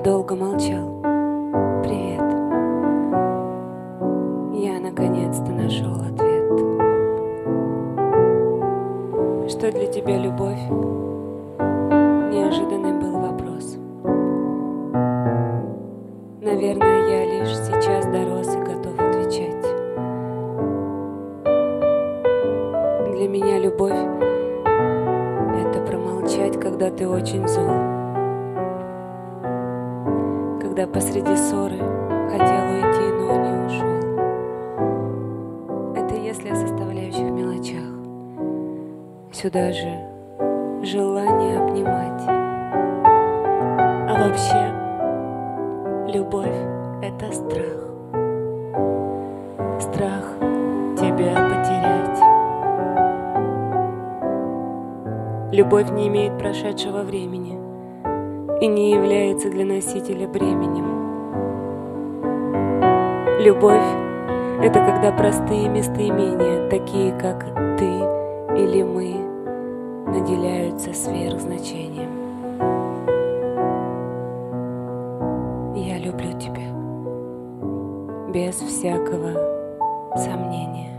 долго молчал. Привет. Я наконец-то нашел ответ. Что для тебя любовь? Неожиданный был вопрос. Наверное, я лишь сейчас дорос и готов отвечать. Для меня любовь — это промолчать, когда ты очень зол. Когда посреди ссоры хотел уйти, но не ушел. Это если о составляющих мелочах. Сюда же желание обнимать. А вообще, любовь — это страх. Страх тебя потерять. Любовь не имеет прошедшего времени и не является для носителя бременем. Любовь — это когда простые местоимения, такие как «ты» или «мы», наделяются сверхзначением. Я люблю тебя без всякого сомнения.